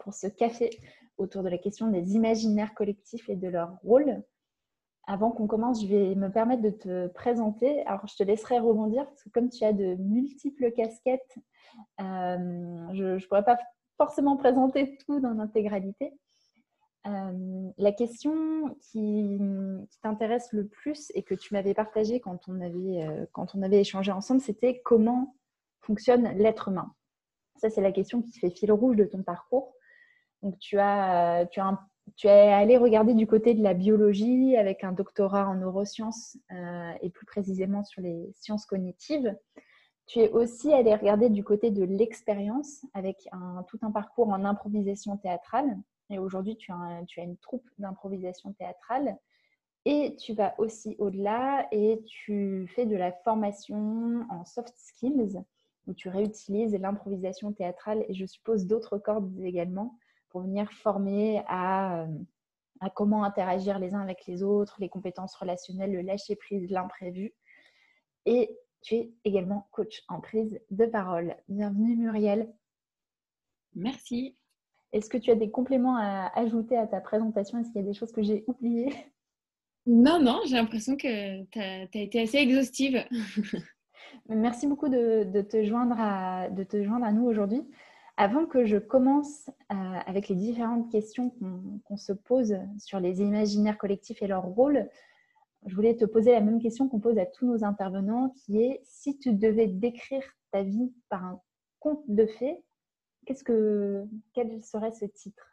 pour ce café autour de la question des imaginaires collectifs et de leur rôle. Avant qu'on commence, je vais me permettre de te présenter. Alors, je te laisserai rebondir parce que comme tu as de multiples casquettes, euh, je ne pourrais pas forcément présenter tout dans l'intégralité. Euh, la question qui, t'intéresse le plus et que tu m'avais partagée quand, on avait, euh, quand on avait échangé ensemble, c'était comment fonctionne l'être humain? Ça, c'est la question qui fait fil rouge de ton parcours. Donc, tu, as, tu, as tu es allé regarder du côté de la biologie avec un doctorat en neurosciences euh, et plus précisément sur les sciences cognitives. Tu es aussi allé regarder du côté de l'expérience avec un, tout un parcours en improvisation théâtrale et aujourd'hui, tu, as une troupe d'improvisation théâtrale. Et tu vas aussi au-delà et tu fais de la formation en soft skills où tu réutilises l'improvisation théâtrale et je suppose d'autres cordes également pour venir former à, à, comment interagir les uns avec les autres, les compétences relationnelles, le lâcher prise, l'imprévu. Et tu es également coach en prise de parole. Bienvenue Muriel. Merci. Est-ce que tu as des compléments à ajouter à ta présentation? Est-ce qu'il y a des choses que j'ai oubliées? Non, non, j'ai l'impression que tu as, été assez exhaustive. Merci beaucoup de, te joindre à, de te joindre à nous aujourd'hui. Avant que je commence euh, avec les différentes questions qu'on se pose sur les imaginaires collectifs et leur rôle, je voulais te poser la même question qu'on pose à tous nos intervenants, qui est si tu devais décrire ta vie par un conte de fées, quel serait ce titre?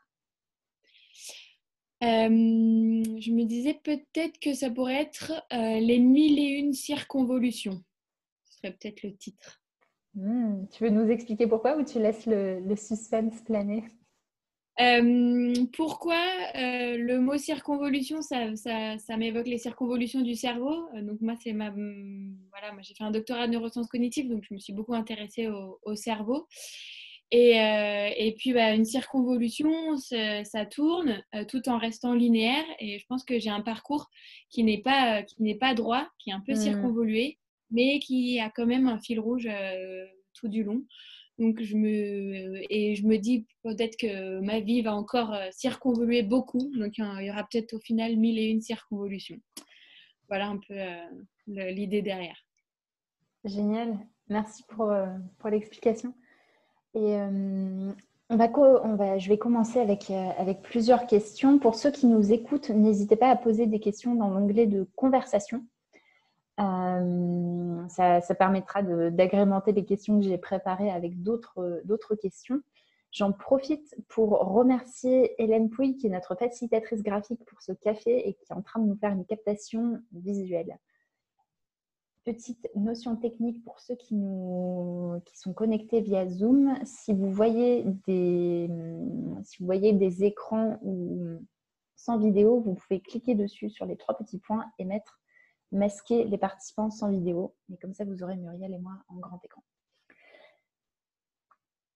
Euh, Je me disais peut-être que ça pourrait être euh, Les mille et une circonvolutions. Ce serait peut-être le titre. Hmm, tu veux nous expliquer pourquoi ou tu laisses le, suspense planer? Euh, pourquoi le mot circonvolution, ça, ça, m'évoque les circonvolutions du cerveau? donc moi, c'est ma, voilà, moi j'ai fait un doctorat de neurosciences cognitives, donc je me suis beaucoup intéressée au, au cerveau. Et, euh, et puis, bah, une circonvolution, ça tourne euh, tout en restant linéaire. Et je pense que j'ai un parcours qui n'est pas, qui n'est pas droit, qui est un peu mmh. circonvolué, mais qui a quand même un fil rouge euh, tout du long. Donc, je me, et je me dis peut-être que ma vie va encore circonvoluer beaucoup. Donc, il y aura peut-être au final mille et une circonvolutions. Voilà un peu l'idée derrière. Génial. Merci pour, pour l'explication. Et euh, on va, on va, je vais commencer avec, euh, avec plusieurs questions. Pour ceux qui nous écoutent, n'hésitez pas à poser des questions dans l'onglet de conversation. Euh, ça, permettra d'agrémenter les questions que j'ai préparées avec d'autres questions. J'en profite pour remercier Hélène Pouille, qui est notre facilitatrice graphique pour ce café et qui est en train de nous faire une captation visuelle petite notion technique pour ceux qui, sont connectés via Zoom. Si vous voyez des, écrans sans vidéo, vous pouvez cliquer dessus sur les trois petits points et mettre masquer les participants sans vidéo. Et comme ça, vous aurez Muriel et moi en grand écran.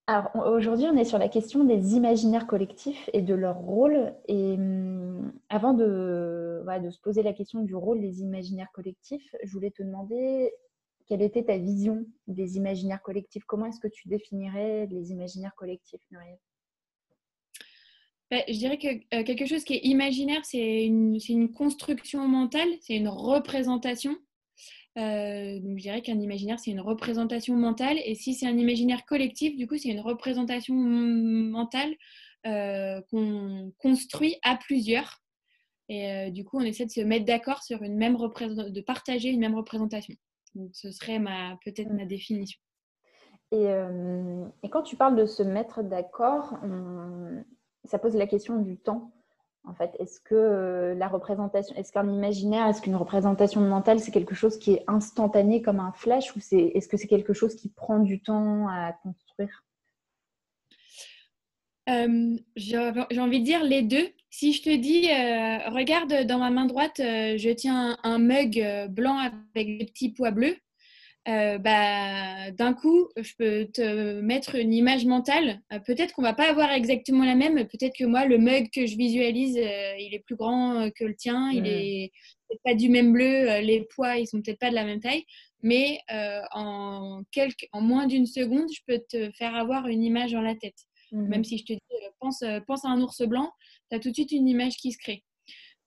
Alors aujourd'hui, on est sur la question des imaginaires collectifs et de leur rôle. Et hum, avant de, de, se poser la question du rôle des imaginaires collectifs, je voulais te demander quelle était ta vision des imaginaires collectifs? Comment est-ce que tu définirais les imaginaires collectifs, Muriel? Bah, je dirais que euh, quelque chose qui est imaginaire, c'est une, construction mentale, c'est une représentation euh, donc je dirais qu'un imaginaire, c'est une représentation mentale. Et si c'est un imaginaire collectif, du coup, c'est une représentation mentale euh, qu'on construit à plusieurs. Et du coup, on essaie de se mettre d'accord sur une même représentation, de partager une même représentation. Donc ce serait peut-être ma définition. Et, quand tu parles de se mettre d'accord, ça pose la question du temps. En fait, est-ce que euh, la représentation, est-ce qu'un imaginaire, est-ce qu'une représentation mentale, c'est quelque chose qui est instantané comme un flash ou c'est, est-ce que c'est quelque chose qui prend du temps à construire? Euh, j'ai, envie de dire les deux. Si je te dis, euh, regarde dans ma main droite, je tiens un, un mug blanc avec des petits pois bleus. Euh, bah, d'un coup, je peux te mettre une image mentale. Euh, peut-être qu'on va pas avoir exactement la même. Peut-être que moi, le mug que je visualise, euh, il est plus grand que le tien. Il est pas du même bleu. les poids, ils sont peut-être pas de la même taille. Mais en, quelques, en moins d'une seconde, je peux te faire avoir une image dans la tête. Mmh même si je te dis, pense à un ours blanc, tu as tout de suite une image qui se crée.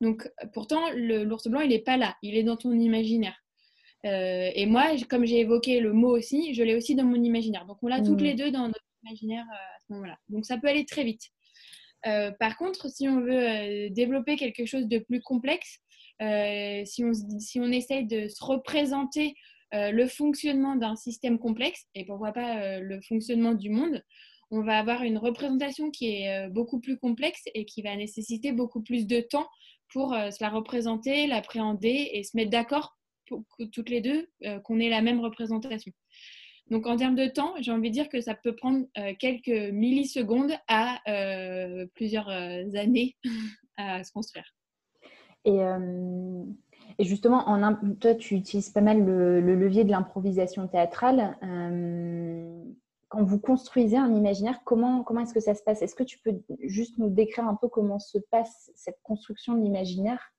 Donc, pourtant, l'ours blanc, il n'est pas là, il est dans ton imaginaire. Et moi, comme j'ai évoqué le mot aussi, je l'ai aussi dans mon imaginaire. Donc, on l'a toutes mmh. les deux dans notre imaginaire à ce moment-là. Donc, ça peut aller très vite. par contre, si on veut développer quelque chose de plus complexe, si, on, si on essaye de se représenter euh, le fonctionnement d'un système complexe et pourquoi pas euh, le fonctionnement du monde, on va avoir une représentation qui est euh, beaucoup plus complexe et qui va nécessiter beaucoup plus de temps pour se la représenter, l'appréhender et se mettre d'accord toutes les deux qu'on ait la même représentation. Donc en termes de temps, j'ai envie de dire que ça peut prendre quelques millisecondes à plusieurs années à se construire. Et justement, en, toi, tu utilises pas mal le, levier de l'improvisation théâtrale. Euh, quand vous construisez un imaginaire, comment, comment est-ce que ça se passe? Est-ce que tu peux juste nous décrire un peu comment se passe cette construction de l'imaginaire? euh,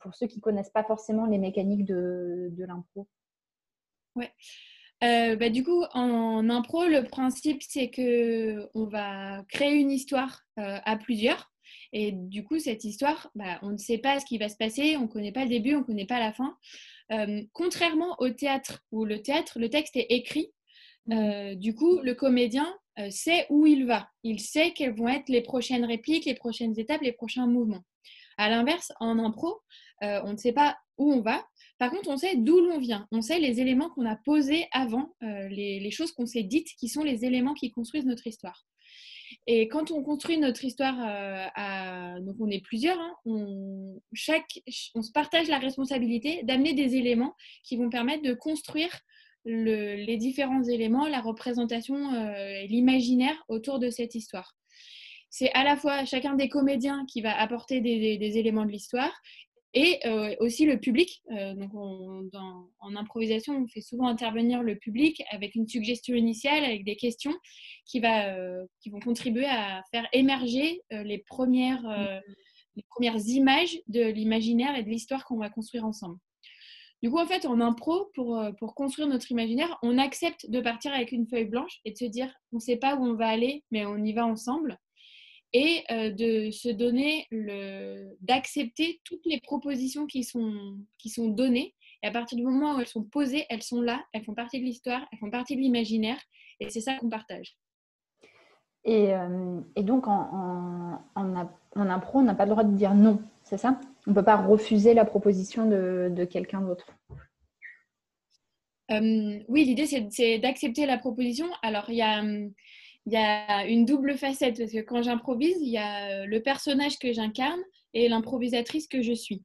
pour ceux qui ne connaissent pas forcément les mécaniques de, de l'impro Ouais. Euh, bah, du coup, en, impro, le principe, c'est que on va créer une histoire à plusieurs. Et du coup, cette histoire, bah, on ne sait pas ce qui va se passer, on ne connaît pas le début, on ne connaît pas la fin. Euh, contrairement au théâtre, où le théâtre, le texte est écrit, mmh. euh, du coup, le comédien euh, sait où il va. Il sait quelles vont être les prochaines répliques, les prochaines étapes, les prochains mouvements. À l'inverse, en impro, on ne sait pas où on va. Par contre, on sait d'où l'on vient. On sait les éléments qu'on a posés avant, les, les, choses qu'on s'est dites, qui sont les éléments qui construisent notre histoire. Et quand on construit notre histoire, euh, donc on est plusieurs, hein, on, se partage la responsabilité d'amener des éléments qui vont permettre de construire les différents éléments, la représentation euh, l'imaginaire autour de cette histoire. C'est à la fois chacun des comédiens qui va apporter des éléments de l'histoire et euh, aussi le public. Euh, donc en improvisation, on fait souvent intervenir le public avec une suggestion initiale, avec des questions qui, va, euh, qui vont contribuer à faire émerger les, premières, les premières images de l'imaginaire et de l'histoire qu'on va construire ensemble. Du coup, en fait, en impro, pour, pour construire notre imaginaire, on accepte de partir avec une feuille blanche et de se dire, on ne sait pas où on va aller, mais on y va ensemble et euh, de se donner le d'accepter toutes les propositions qui sont qui sont données. Et à partir du moment où elles sont posées elles sont là elles font partie de l'histoire elles font partie de l'imaginaire et c'est ça qu'on partage. Et, euh, et donc en, en, en, impro on n'a pas le droit de dire non c'est ça? On ne peut pas refuser la proposition de, de quelqu'un d'autre. Euh, oui l'idée c'est d'accepter la proposition. Alors il y a il y a une double facette parce que quand j'improvise, il y a euh, le personnage que j'incarne et l'improvisatrice que je suis.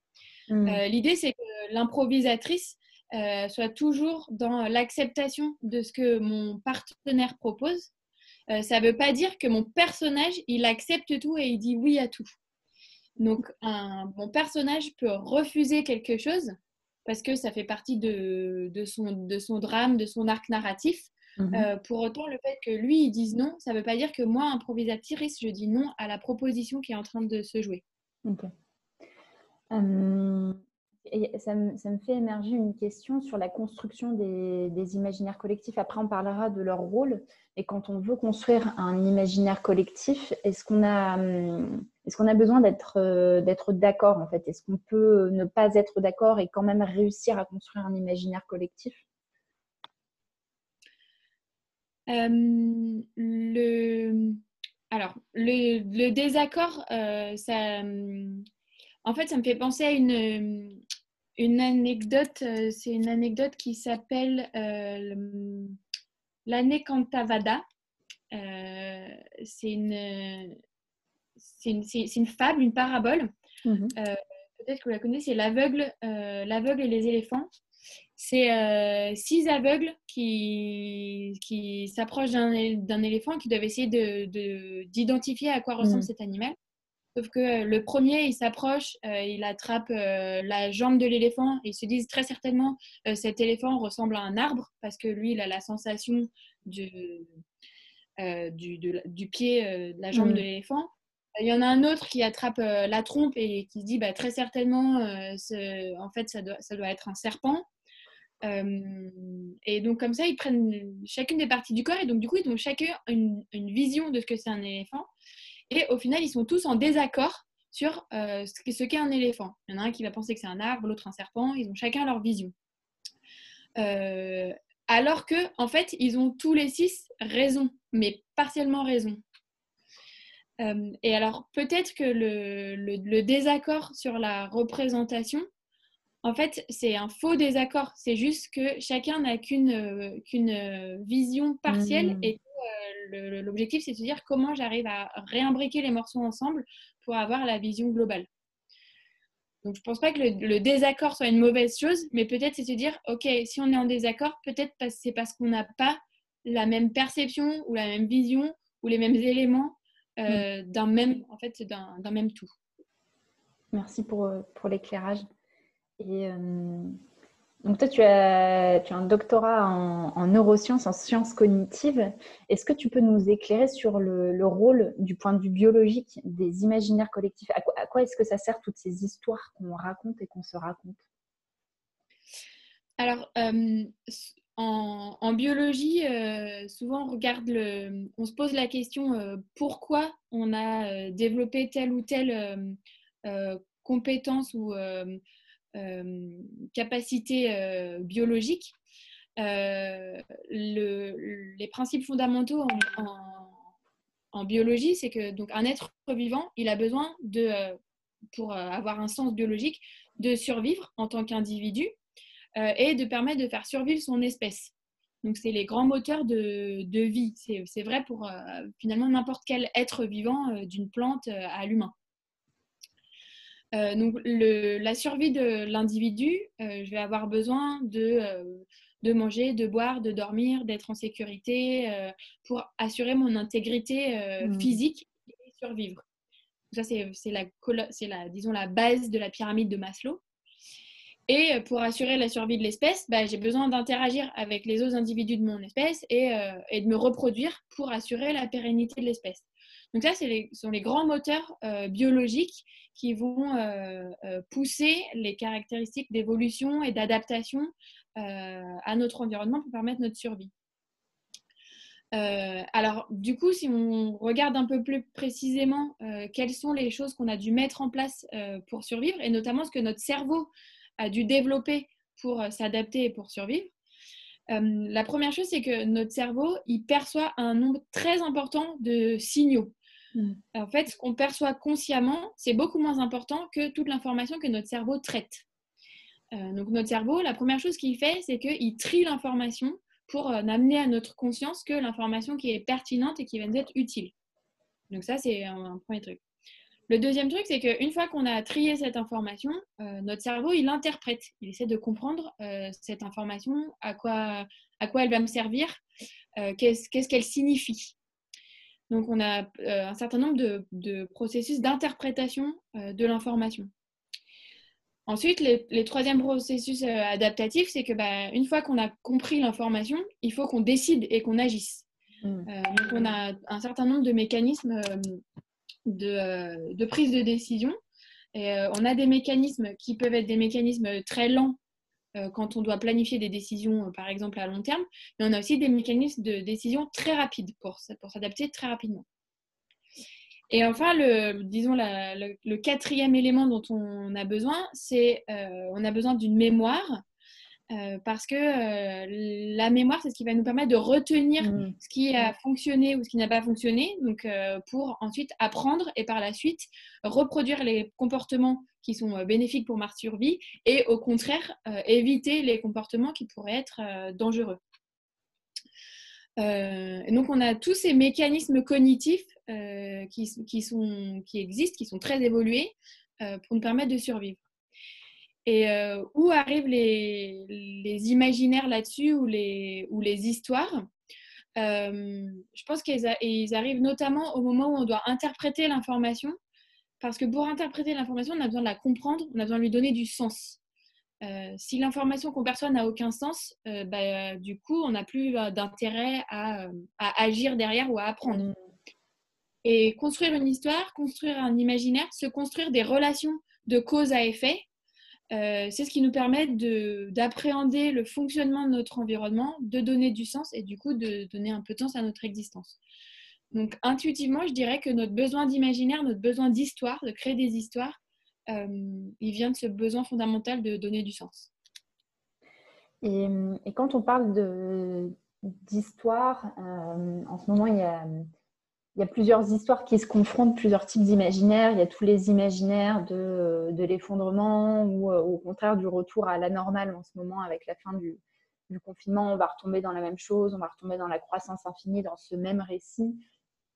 Hmm. Euh, l'idée, c'est que l'improvisatrice euh, soit toujours dans l'acceptation de ce que mon partenaire propose. ça ne veut pas dire que mon personnage, il accepte tout et il dit oui à tout. Donc, un, mon personnage peut refuser quelque chose parce que ça fait partie de, de, son, de son drame, de son arc narratif. Mhm. Euh, pour autant, le fait que lui, il dise non, ça ne veut pas dire que moi, improvisatrice, je dis non à la proposition qui est en train de se jouer. Euh, ça, me, fait émerger une question sur la construction des, imaginaires collectifs. Après, on parlera de leur rôle. Et quand on veut construire un imaginaire collectif, est-ce qu'on a, est qu'on a besoin d'être, euh, d'accord en fait? Est-ce qu'on peut ne pas être d'accord et quand même réussir à construire un imaginaire collectif? Le... Alors, le, désaccord, euh, ça, en fait, ça me fait penser à une, une anecdote. Euh, c'est une anecdote qui s'appelle l'année Cantavada. c'est une, c'est une, une, fable, une parabole. Mmh peut-être que vous la connaissez, c'est l'aveugle, l'aveugle et les éléphants. C'est euh, six aveugles qui, qui s'approchent d'un éléphant qui doivent essayer d'identifier de, à quoi ressemble mm. cet animal. Sauf que euh, le premier, il s'approche, euh, il attrape la jambe de l'éléphant et ils se disent très certainement cet éléphant ressemble à un arbre parce que lui, il a la sensation du, du, du, pied, de la jambe mm. de l'éléphant. Il y en a un autre qui attrape la trompe et qui se dit bah, très certainement, en fait, ça doit, ça doit être un serpent. Et donc comme ça, ils prennent chacune des parties du corps et donc du coup, ils ont chacun une, vision de ce que c'est un éléphant. Et au final, ils sont tous en désaccord sur ce qu'est un éléphant. Il y en a un qui va penser que c'est un arbre, l'autre un serpent. Ils ont chacun leur vision. alors que, en fait, ils ont tous les six raison, mais partiellement raison. et alors, peut-être que le, désaccord sur la représentation, en fait, c'est un faux désaccord. C'est juste que chacun n'a qu'une euh, qu'une euh, vision partielle mmh. et euh, l'objectif, c'est de se dire comment j'arrive à réimbriquer les morceaux ensemble pour avoir la vision globale. Donc, je ne pense pas que le, désaccord soit une mauvaise chose, mais peut-être c'est se dire, OK, si on est en désaccord, peut-être c'est parce qu'on n'a pas la même perception ou la même vision ou les mêmes éléments mmh. d'un même, en fait, d'un même tout. Merci pour, pour l'éclairage. Euh, donc toi, tu as, tu as un doctorat en, neurosciences, en sciences cognitives. Est-ce que tu peux nous éclairer sur le, rôle du point de vue biologique des imaginaires collectifs? À quoi, est-ce que ça sert toutes ces histoires qu'on raconte et qu'on se raconte? Alors, euh, en, biologie, euh, souvent on regarde le, on se pose la question pourquoi on a développé telle ou telle compétence ou euh, capacité euh, biologique, euh, les principes fondamentaux en, biologie, c'est que donc un être vivant, il a besoin de, pour avoir un sens biologique, de survivre en tant qu'individu et de permettre de faire survivre son espèce. Donc, c'est les grands moteurs de, de vie. C'est vrai pour finalement n'importe quel être vivant, d'une plante à l'humain. Euh, donc, la survie de l'individu, euh, je vais avoir besoin de, euh, de, manger, de boire, de dormir, d'être en sécurité pour assurer mon intégrité mmh. physique et survivre. Ça, c'est la, la, disons, la base de la pyramide de Maslow. Et pour assurer la survie de l'espèce, bah, j'ai besoin d'interagir avec les autres individus de mon espèce et, et, de me reproduire pour assurer la pérennité de l'espèce. Donc ça, ce sont les grands moteurs euh, biologiques qui vont euh, euh, pousser les caractéristiques d'évolution et d'adaptation à notre environnement pour permettre notre survie. alors, du coup, si on regarde un peu plus précisément quelles sont les choses qu'on a dû mettre en place pour survivre, et notamment ce que notre cerveau a dû développer pour s'adapter et pour survivre, la première chose, c'est que notre cerveau, il perçoit un nombre très important de signaux. Mm. En fait, ce qu'on perçoit consciemment, c'est beaucoup moins important que toute l'information que notre cerveau traite. Euh, donc notre cerveau, la première chose qu'il fait, c'est qu'il trie l'information pour euh, amener à notre conscience que l'information qui est pertinente et qui va nous être utile. Donc ça, c'est un, premier truc. Le deuxième truc, c'est qu'une fois qu'on a trié cette information, euh, notre cerveau, il interprète. Il essaie de comprendre cette information, à quoi elle va me servir, qu'est-ce qu'elle signifie. Donc, on a euh, un certain nombre de, processus d'interprétation euh, de l'information. Ensuite, les, troisièmes processus euh, adaptatifs, c'est que bah, une fois qu'on a compris l'information, il faut qu'on décide et qu'on agisse. Mmh. donc, on a un certain nombre de mécanismes de, de, prise de décision. Et on a des mécanismes qui peuvent être des mécanismes très lents euh, quand on doit planifier des décisions, euh, par exemple, à long terme, mais on a aussi des mécanismes de décision très rapides pour, s'adapter très rapidement. Et enfin, le, quatrième élément dont on a besoin, c'est euh, on a besoin d'une mémoire euh, parce que euh, la mémoire, c'est ce qui va nous permettre de retenir mmh. ce qui a fonctionné ou ce qui n'a pas fonctionné, donc euh, pour ensuite apprendre et par la suite reproduire les comportements qui sont bénéfiques pour ma survie et au contraire éviter les comportements qui pourraient être dangereux. donc on a tous ces mécanismes cognitifs qui, qui, sont, qui existent, qui sont très évolués pour nous permettre de survivre. Et euh, où arrivent les, imaginaires là-dessus ou les, histoires? Euh, Je pense qu'ils arrivent notamment au moment où on doit interpréter l'information, parce que pour interpréter l'information, on a besoin de la comprendre, on a besoin de lui donner du sens. Euh, si l'information qu'on perçoit n'a aucun sens, bah, du coup, on n'a plus d'intérêt à, agir derrière ou à apprendre. Et construire une histoire, construire un imaginaire, se construire des relations de cause à effet, c'est ce qui nous permet d'appréhender le fonctionnement de notre environnement, de donner du sens et du coup de donner un peu de sens à notre existence. Donc intuitivement, je dirais que notre besoin d'imaginaire, notre besoin d'histoire, de créer des histoires, il vient de ce besoin fondamental de donner du sens. Et, quand on parle d'histoire, en ce moment, il y a il y a plusieurs histoires qui se confrontent, plusieurs types d'imaginaires. Il y a tous les imaginaires de, de l'effondrement ou euh, au contraire du retour à la normale en ce moment avec la fin du, du, confinement. On va retomber dans la même chose, on va retomber dans la croissance infinie, dans ce même récit.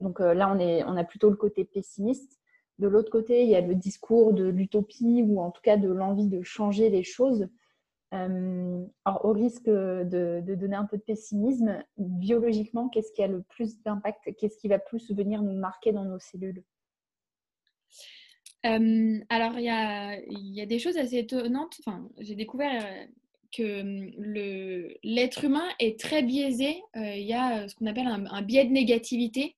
Donc euh, là, on, est, on a plutôt le côté pessimiste. De l'autre côté, il y a le discours de l'utopie ou en tout cas de l'envie de changer les choses. Euh, alors, au risque de, donner un peu de pessimisme, biologiquement, qu'est-ce qui a le plus d'impact Qu'est-ce qui va plus venir nous marquer dans nos cellules? Euh, Alors, il y a, des choses assez étonnantes. Enfin, j'ai découvert euh, que l'être humain est très biaisé. il y a ce qu'on appelle un, biais de négativité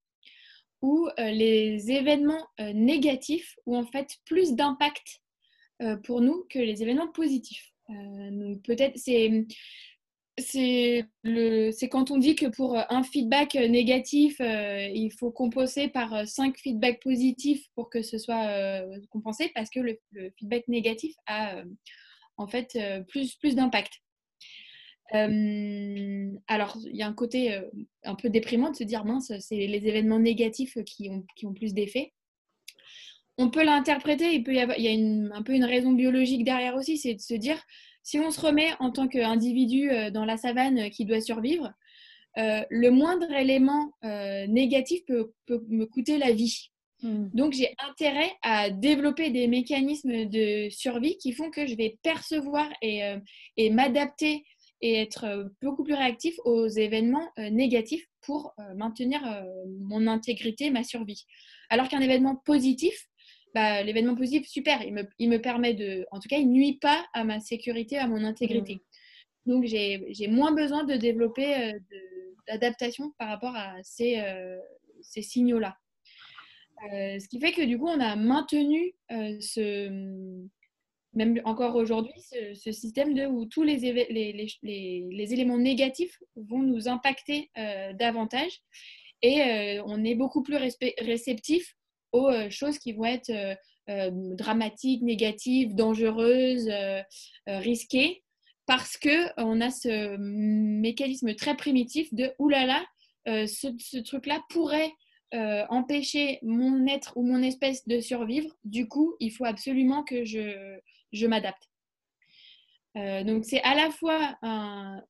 où les événements négatifs ont en fait plus d'impact pour nous que les événements positifs. Euh, donc peut-être c'est c'est quand on dit que pour un feedback négatif, euh, il faut compenser par cinq feedbacks positifs pour que ce soit euh, compensé parce que le, feedback négatif a en fait plus, plus d'impact. alors, il y a un côté un peu déprimant de se dire mince, c'est les événements négatifs qui ont, qui ont plus d'effet. On peut l'interpréter, il, peut y, avoir, il y a un peu une raison biologique derrière aussi, c'est de se dire si on se remet en tant qu'individu euh, dans la savane euh, qui doit survivre, euh, le moindre élément négatif peut, me coûter la vie. Hmm. Donc j'ai intérêt à développer des mécanismes de survie qui font que je vais percevoir et, m'adapter et être beaucoup plus réactif aux événements négatifs pour maintenir mon intégrité, ma survie. Alors qu'un événement positif, bah, l'événement positif, super, il me, il me, permet de. En tout cas, il nuit pas à ma sécurité, à mon intégrité. Mmh. Donc, j'ai moins besoin de développer euh, d'adaptation par rapport à ces, euh, ces signaux-là. Euh, ce qui fait que du coup, on a maintenu ce, même encore aujourd'hui, ce, système de où tous les, les, les, les, éléments négatifs vont nous impacter davantage et on est beaucoup plus réceptif aux euh, choses qui vont être euh, euh, dramatiques, négatives, dangereuses, risquées, parce qu'on a ce mécanisme très primitif de oulala, ce, ce truc-là pourrait empêcher mon être ou mon espèce de survivre. Du coup, il faut absolument que je, je m'adapte. Donc c'est à la fois un,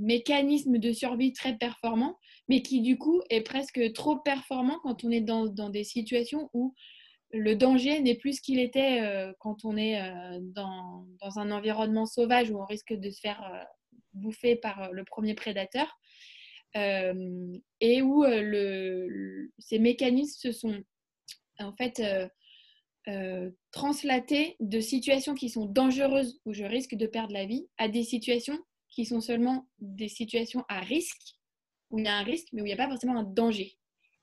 mécanisme de survie très performant, mais qui du coup est presque trop performant quand on est dans, des situations où le danger n'est plus ce qu'il était euh, quand on est euh, dans, un environnement sauvage où on risque de se faire euh, bouffer par le premier prédateur et où ces mécanismes se sont en fait translatés de situations qui sont dangereuses où je risque de perdre la vie à des situations qui sont seulement des situations à risque où il y a un risque, mais où il n'y a pas forcément un danger.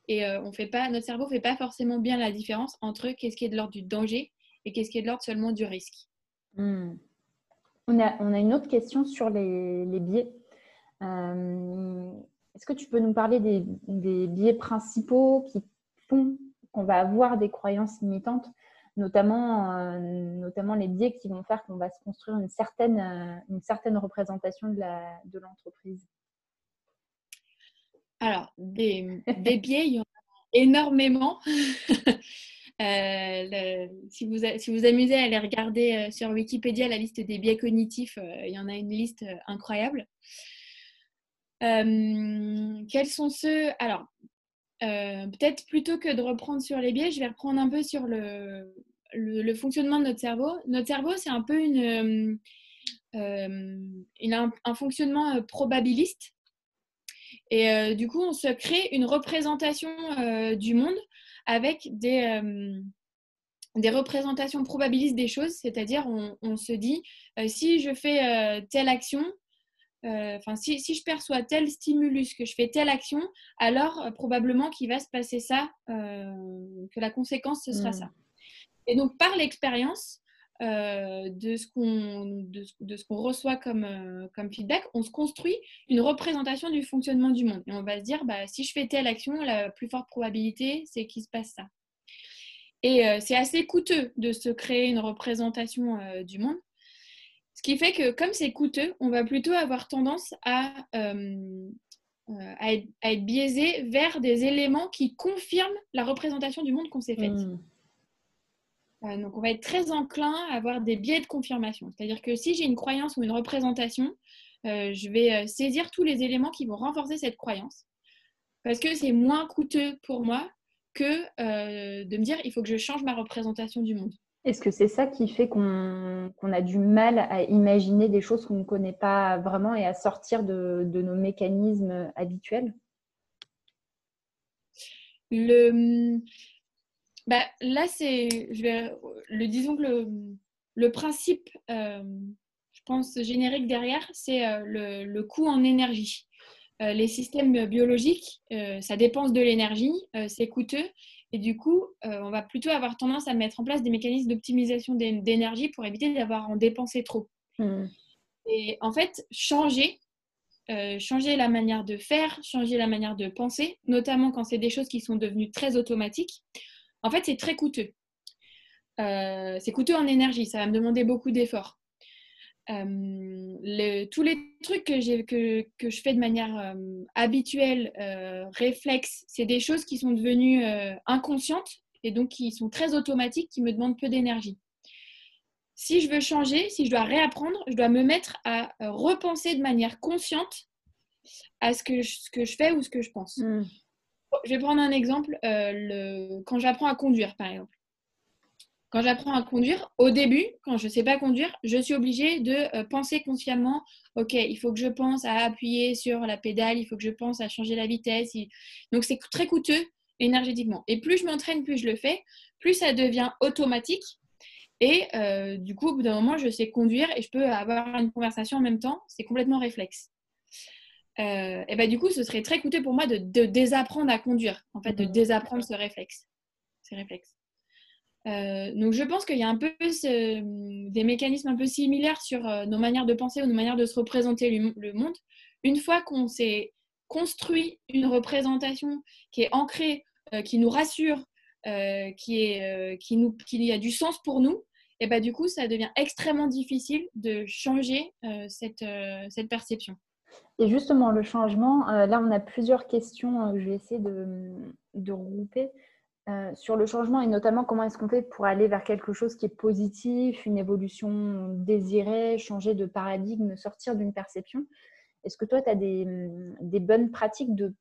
Et euh, on fait pas, notre cerveau ne fait pas forcément bien la différence entre qu'est-ce qui est de l'ordre du danger et qu'est-ce qui est de l'ordre seulement du risque. Hmm. On, a, on, a, une autre question sur les, les biais. Euh, est-ce que tu peux nous parler des, des biais principaux qui font qu'on va avoir des croyances limitantes, notamment, euh, notamment les biais qui vont faire qu'on va se construire une certaine, certaine représentation de l'entreprise alors, des, des biais, il y en a énormément. Euh, si, vous, si vous amusez à aller regarder euh, sur Wikipédia la liste des biais cognitifs, euh, il y en a une liste incroyable. quels sont ceux Alors, peut-être plutôt que de reprendre sur les biais, je vais reprendre un peu sur le, fonctionnement de notre cerveau. Notre cerveau, c'est un peu une, il a un fonctionnement probabiliste. Et euh, du coup, on se crée une représentation euh, du monde avec euh, des représentations probabilistes des choses, c'est-à-dire on, se dit, si je fais telle action, enfin si, si, je perçois tel stimulus, que je fais telle action, alors probablement qu'il va se passer ça, que la conséquence, ce sera mmh. ça. Et donc, par l'expérience, de ce qu'on de, ce qu'on reçoit comme, comme feedback, on se construit une représentation du fonctionnement du monde. Et on va se dire, bah, si je fais telle action, la plus forte probabilité, c'est qu'il se passe ça. Et c'est assez coûteux de se créer une représentation du monde. Ce qui fait que comme c'est coûteux, on va plutôt avoir tendance à, à, être, biaisé vers des éléments qui confirment la représentation du monde qu'on s'est faite. Mmh. donc on va être très enclin à avoir des biais de confirmation. C'est-à-dire que si j'ai une croyance ou une représentation, je vais saisir tous les éléments qui vont renforcer cette croyance. Parce que c'est moins coûteux pour moi que euh, de me dire il faut que je change ma représentation du monde. Est-ce que c'est ça qui fait qu'on a du mal à imaginer des choses qu'on ne connaît pas vraiment et à sortir de, nos mécanismes habituels? Le, bah, Là, c'est, le, disons que le, principe, euh, je pense, générique derrière, c'est euh, le, le coût en énergie. Euh, les systèmes biologiques, ça dépense de l'énergie, c'est coûteux. Et du coup, on va plutôt avoir tendance à mettre en place des mécanismes d'optimisation d'énergie pour éviter d'avoir en dépensé trop. Hmm. Et en fait, changer, changer la manière de faire, changer la manière de penser, notamment quand c'est des choses qui sont devenues très automatiques, en fait, c'est très coûteux. c'est coûteux en énergie, ça va me demander beaucoup d'efforts. Euh, tous les trucs que, que, que, je fais de manière euh, habituelle, euh, réflexe, c'est des choses qui sont devenues inconscientes et donc qui sont très automatiques, qui me demandent peu d'énergie. Si je veux changer, si je dois réapprendre, je dois me mettre à repenser de manière consciente à ce que je, ce que je fais ou ce que je pense. Mmh. Je vais prendre un exemple, le, quand j'apprends à conduire par exemple. Quand j'apprends à conduire, au début, quand je ne sais pas conduire, je suis obligée de euh, penser consciemment, OK, il faut que je pense à appuyer sur la pédale, il faut que je pense à changer la vitesse. Donc c'est très coûteux énergétiquement. Et plus je m'entraîne, plus je le fais, plus ça devient automatique. Et euh, du coup, au bout d'un moment, je sais conduire et je peux avoir une conversation en même temps. C'est complètement réflexe. Euh, et ben du coup, ce serait très coûteux pour moi de, de désapprendre à conduire, en fait, de mmh. désapprendre ce réflexe. Ces réflexes. Euh, donc je pense qu'il y a un peu des mécanismes un peu similaires sur euh, nos manières de penser ou nos manières de se représenter le, monde. Une fois qu'on s'est construit une représentation qui est ancrée, euh, qui nous rassure, qui, est, qui, nous, qui a du sens pour nous, et bah, du coup ça devient extrêmement difficile de changer cette, cette perception. Et justement, le changement, là on a plusieurs questions que je vais essayer de, de regrouper. Euh, sur le changement et notamment comment est-ce qu'on fait pour aller vers quelque chose qui est positif, une évolution désirée, changer de paradigme, sortir d'une perception. Est-ce que toi, tu as des, bonnes pratiques de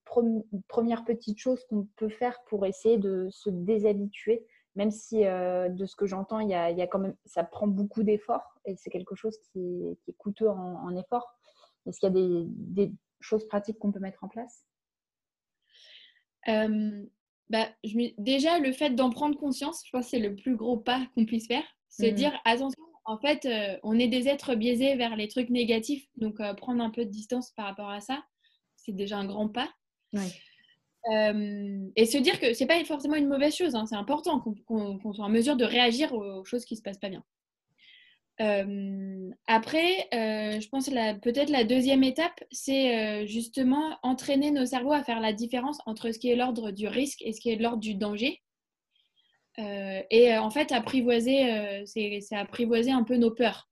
premières petites choses qu'on peut faire pour essayer de se déshabituer, même si euh, de ce que j'entends, ça prend beaucoup d'efforts et c'est quelque chose qui est, coûteux en, effort. Est-ce qu'il y a des, des, choses pratiques qu'on peut mettre en place? Euh, bah, je déjà, le fait d'en prendre conscience, je pense que c'est le plus gros pas qu'on puisse faire. Se mmh. dire, attention, en fait, euh, on est des êtres biaisés vers les trucs négatifs. Donc, euh, prendre un peu de distance par rapport à ça, c'est déjà un grand pas. Euh, et se dire que c'est pas forcément une mauvaise chose. Hein. C'est important qu'on soit en mesure de réagir aux choses qui se passent pas bien. Euh, après, euh, je pense que peut-être la deuxième étape, c'est euh, justement entraîner nos cerveaux à faire la différence entre ce qui est l'ordre du risque et ce qui est l'ordre du danger. et en fait, apprivoiser, c'est apprivoiser un peu nos peurs.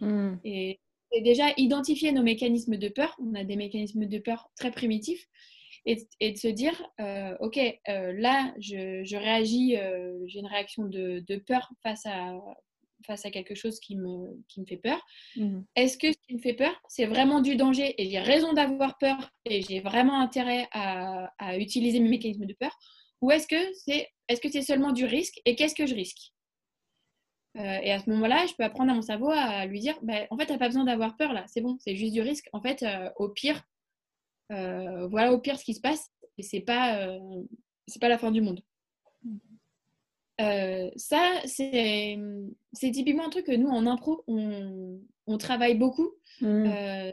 Hmm. Et, déjà identifier nos mécanismes de peur. On a des mécanismes de peur très primitifs. Et, de se dire, OK, là, je, réagis, j'ai une réaction de, de, peur face à, face à quelque chose qui me, qui me fait peur. Mmh. Est-ce que ce qui me fait peur, c'est vraiment du danger et j'ai raison d'avoir peur et j'ai vraiment intérêt à, à, utiliser mes mécanismes de peur? Ou est-ce que c'est est -ce c'est seulement du risque et qu'est-ce que je risque? Euh, Et à ce moment-là, je peux apprendre à mon cerveau à lui dire bah, en fait, tu n'as pas besoin d'avoir peur là, c'est bon, c'est juste du risque. En fait, euh, au pire, euh, voilà au pire ce qui se passe et c'est pas, c'est pas la fin du monde. Euh, ça, c'est typiquement un truc que nous, en impro, on, on travaille beaucoup. Mmh. Euh,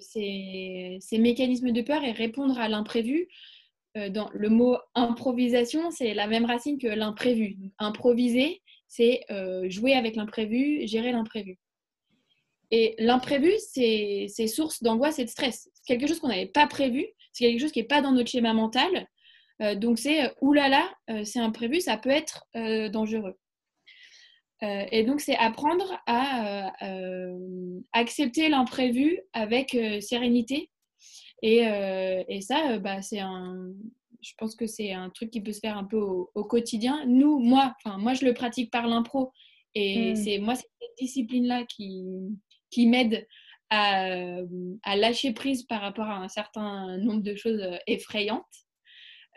ces, mécanismes de peur et répondre à l'imprévu. Euh, dans le mot improvisation, c'est la même racine que l'imprévu. Improviser c'est jouer avec l'imprévu, gérer l'imprévu. Et l'imprévu, c'est source d'angoisse et de stress. C'est quelque chose qu'on n'avait pas prévu, c'est quelque chose qui n'est pas dans notre schéma mental. Donc c'est oulala, c'est imprévu, ça peut être dangereux. et donc c'est apprendre à accepter l'imprévu avec sérénité. Et, et ça, bah, c'est un, je pense que c'est un truc qui peut se faire un peu au, quotidien. Nous, moi, enfin, moi, je le pratique par l'impro. Et hmm. c'est moi, c'est cette discipline-là qui, qui m'aide à, à, lâcher prise par rapport à un certain nombre de choses euh, effrayantes.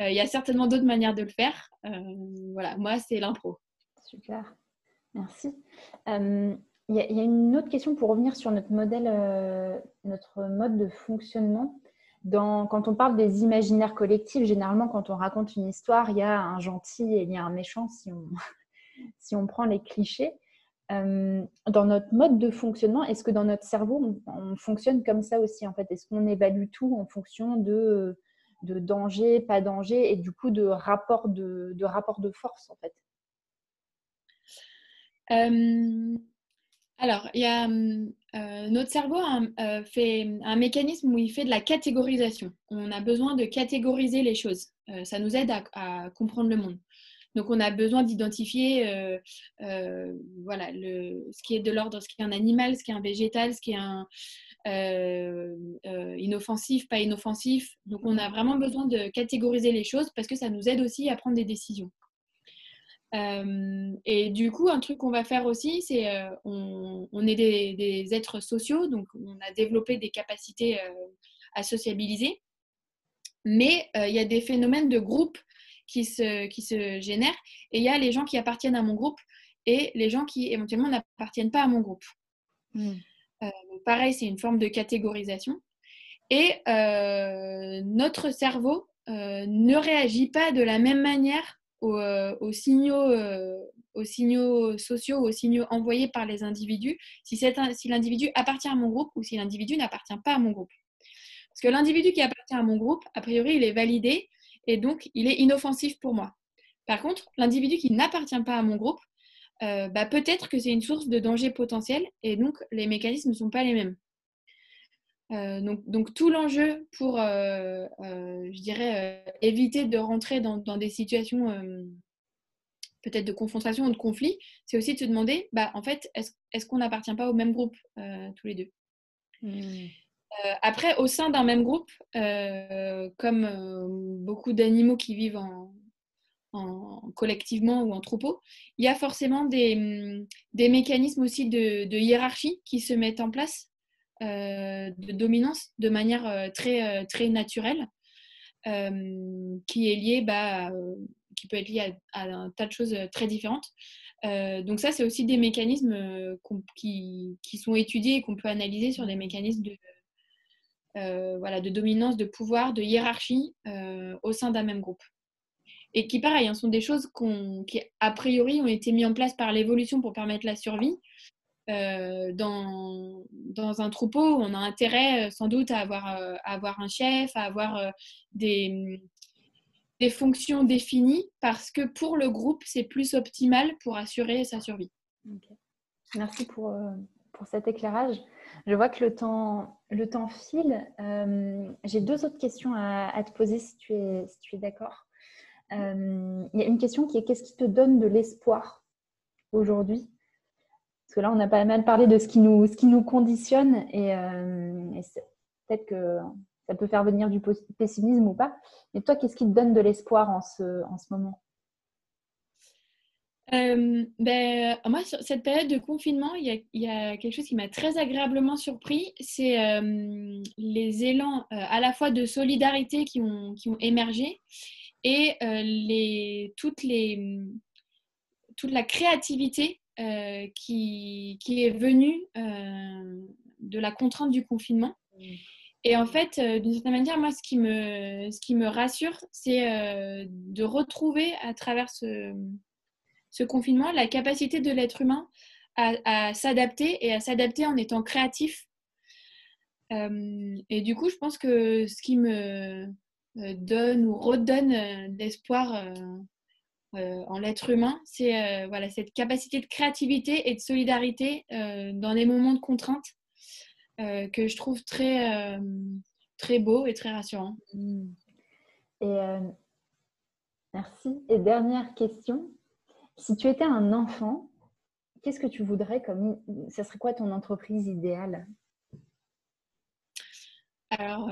Euh, il y a certainement d'autres manières de le faire. Euh, voilà, moi, c'est l'impro. Super, merci. Il y, a une autre question pour revenir sur notre modèle, notre mode de fonctionnement quand on parle des imaginaires collectifs, généralement, quand on raconte une histoire, il y a un gentil et il y a un méchant si on, si on prend les clichés. Euh, dans notre mode de fonctionnement, est-ce que dans notre cerveau, on, fonctionne comme ça aussi en fait? Est-ce qu'on évalue tout en fonction de, de danger, pas danger et du coup de rapport de, de, rapport de force en fait euh, alors, a, euh, notre cerveau euh, fait un mécanisme où il fait de la catégorisation. On a besoin de catégoriser les choses. Ça nous aide à, comprendre le monde. Donc, on a besoin d'identifier voilà, ce qui est de l'ordre, ce qui est un animal, ce qui est un végétal, ce qui est un inoffensif, pas inoffensif. Donc, on a vraiment besoin de catégoriser les choses parce que ça nous aide aussi à prendre des décisions. Euh, et du coup, un truc qu'on va faire aussi, c'est euh, on, est des, êtres sociaux, donc on a développé des capacités euh, à sociabiliser. Mais il y a des phénomènes de groupe qui se, qui se génèrent. Et il y a les gens qui appartiennent à mon groupe et les gens qui éventuellement n'appartiennent pas à mon groupe. Hmm. pareil, c'est une forme de catégorisation. Et notre cerveau ne réagit pas de la même manière euh, aux, signaux, euh, aux signaux sociaux, aux signaux envoyés par les individus, si l'individu appartient à mon groupe ou si l'individu n'appartient pas à mon groupe. Parce que l'individu qui appartient à mon groupe, a priori, il est validé et donc il est inoffensif pour moi. Par contre, l'individu qui n'appartient pas à mon groupe, euh, bah, peut-être que c'est une source de danger potentiel et donc les mécanismes ne sont pas les mêmes. Euh, donc, tout l'enjeu pour, euh, je dirais, éviter de rentrer dans, des situations peut-être de confrontation ou de conflit, c'est aussi de se demander, bah, en fait, est-ce qu'on n'appartient pas au même groupe tous les deux? Mmh. Après, au sein d'un même groupe, comme beaucoup d'animaux qui vivent en, collectivement ou en troupeau, il y a forcément des, mécanismes aussi de, hiérarchie qui se mettent en place euh, de dominance de manière euh, très, euh, très naturelle, qui est liée, bah, qui peut être liée à, un tas de choses très différentes. donc ça, c'est aussi des mécanismes qui, sont étudiés et qu'on peut analyser sur des mécanismes de dominance, de pouvoir, de hiérarchie au sein d'un même groupe. Et qui, pareil, hein, sont des choses qui, a priori, ont été mises en place par l'évolution pour permettre la survie, euh, dans, dans, un troupeau, on a intérêt euh, sans doute à avoir, euh, avoir un chef, à avoir des, des, fonctions définies parce que pour le groupe, c'est plus optimal pour assurer sa survie. Merci pour, pour, cet éclairage. Je vois que le temps, le temps file. J'ai deux autres questions à, à, te poser si tu es, si tu es d'accord. Il y a une question qui est qu'est-ce qui te donne de l'espoir aujourd'hui? Parce que là, on a pas mal parlé de ce qui nous, ce qui nous conditionne et, euh, peut-être que ça peut faire venir du pessimisme ou pas. Mais toi, qu'est-ce qui te donne de l'espoir en ce, en ce moment? Euh, ben, moi, sur cette période de confinement, il y a, quelque chose qui m'a très agréablement surpris, c'est euh, les élans à la fois de solidarité qui ont, qui ont émergé et les, toutes les, toute la créativité euh, qui, qui, est venu euh, de la contrainte du confinement. Mm. Et en fait, euh, d'une certaine manière, moi, ce qui me, ce qui me rassure, c'est de retrouver à travers ce, ce, confinement la capacité de l'être humain à, à s'adapter et à s'adapter en étant créatif. et du coup, je pense que ce qui me donne ou redonne l'espoir en l'être humain, c'est voilà, cette capacité de créativité et de solidarité dans des moments de contrainte que je trouve très, très beau et très rassurant. Et merci. Et dernière question, si tu étais un enfant, qu'est-ce que tu voudrais comme... Ça serait quoi ton entreprise idéale? Alors,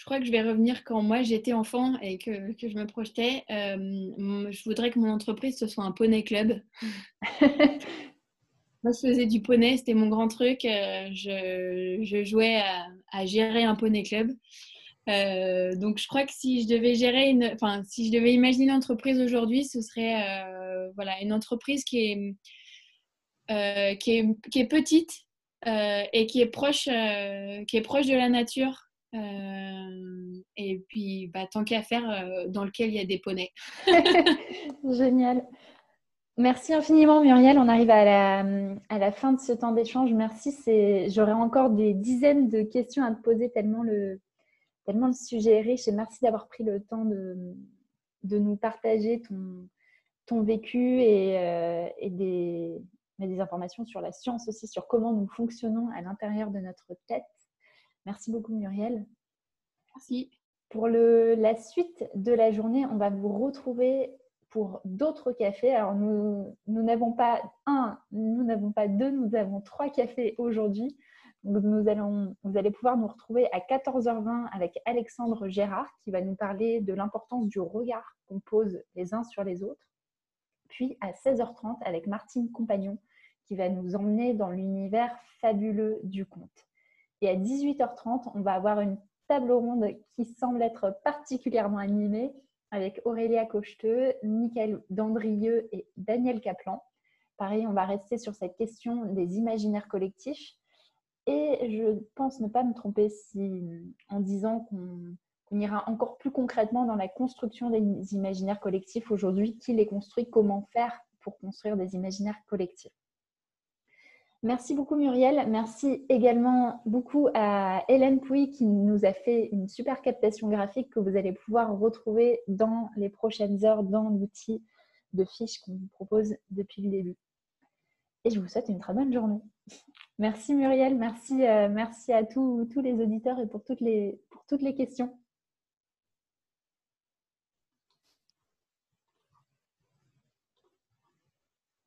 je crois que je vais revenir quand moi j'étais enfant et que, je me projetais. Euh, je voudrais que mon entreprise ce soit un poney club. moi, je faisais du poney, c'était mon grand truc. Euh, je, jouais à, gérer un poney club. Euh, donc, je crois que si je devais gérer une, enfin, si je devais imaginer une entreprise aujourd'hui, ce serait voilà une entreprise qui est qui est, qui est petite et qui est proche qui est proche de la nature euh, et puis, bah, tant qu'à faire, euh, dans lequel il y a des poneys. Génial. Merci infiniment Muriel. On arrive à la, à la fin de ce temps d'échange. Merci. J'aurais encore des dizaines de questions à te poser tellement le, tellement le sujet est riche. Et merci d'avoir pris le temps de, de nous partager ton, ton vécu et, euh, et des, des informations sur la science aussi, sur comment nous fonctionnons à l'intérieur de notre tête. Merci beaucoup Muriel. Merci. Pour le, la suite de la journée, on va vous retrouver pour d'autres cafés. Alors nous n'avons pas un, nous n'avons pas deux, nous avons trois cafés aujourd'hui. Nous allons, vous allez pouvoir nous retrouver à 14h20 avec Alexandre Gérard qui va nous parler de l'importance du regard qu'on pose les uns sur les autres. Puis à 16h30 avec Martine Compagnon qui va nous emmener dans l'univers fabuleux du conte. Et à 18h30, on va avoir une table ronde qui semble être particulièrement animée avec Aurélia Cocheteux, Michael Dandrieux et Daniel Kaplan. Pareil, on va rester sur cette question des imaginaires collectifs. Et je pense ne pas me tromper si, en disant qu'on ira encore plus concrètement dans la construction des imaginaires collectifs aujourd'hui, qui les construit, comment faire pour construire des imaginaires collectifs. Merci beaucoup Muriel. Merci également beaucoup à Hélène Pouy qui nous a fait une super captation graphique que vous allez pouvoir retrouver dans les prochaines heures dans l'outil de fiches qu'on vous propose depuis le début. Et je vous souhaite une très bonne journée. Merci Muriel, merci, euh, à tous, tous les auditeurs et pour toutes les, pour toutes les questions.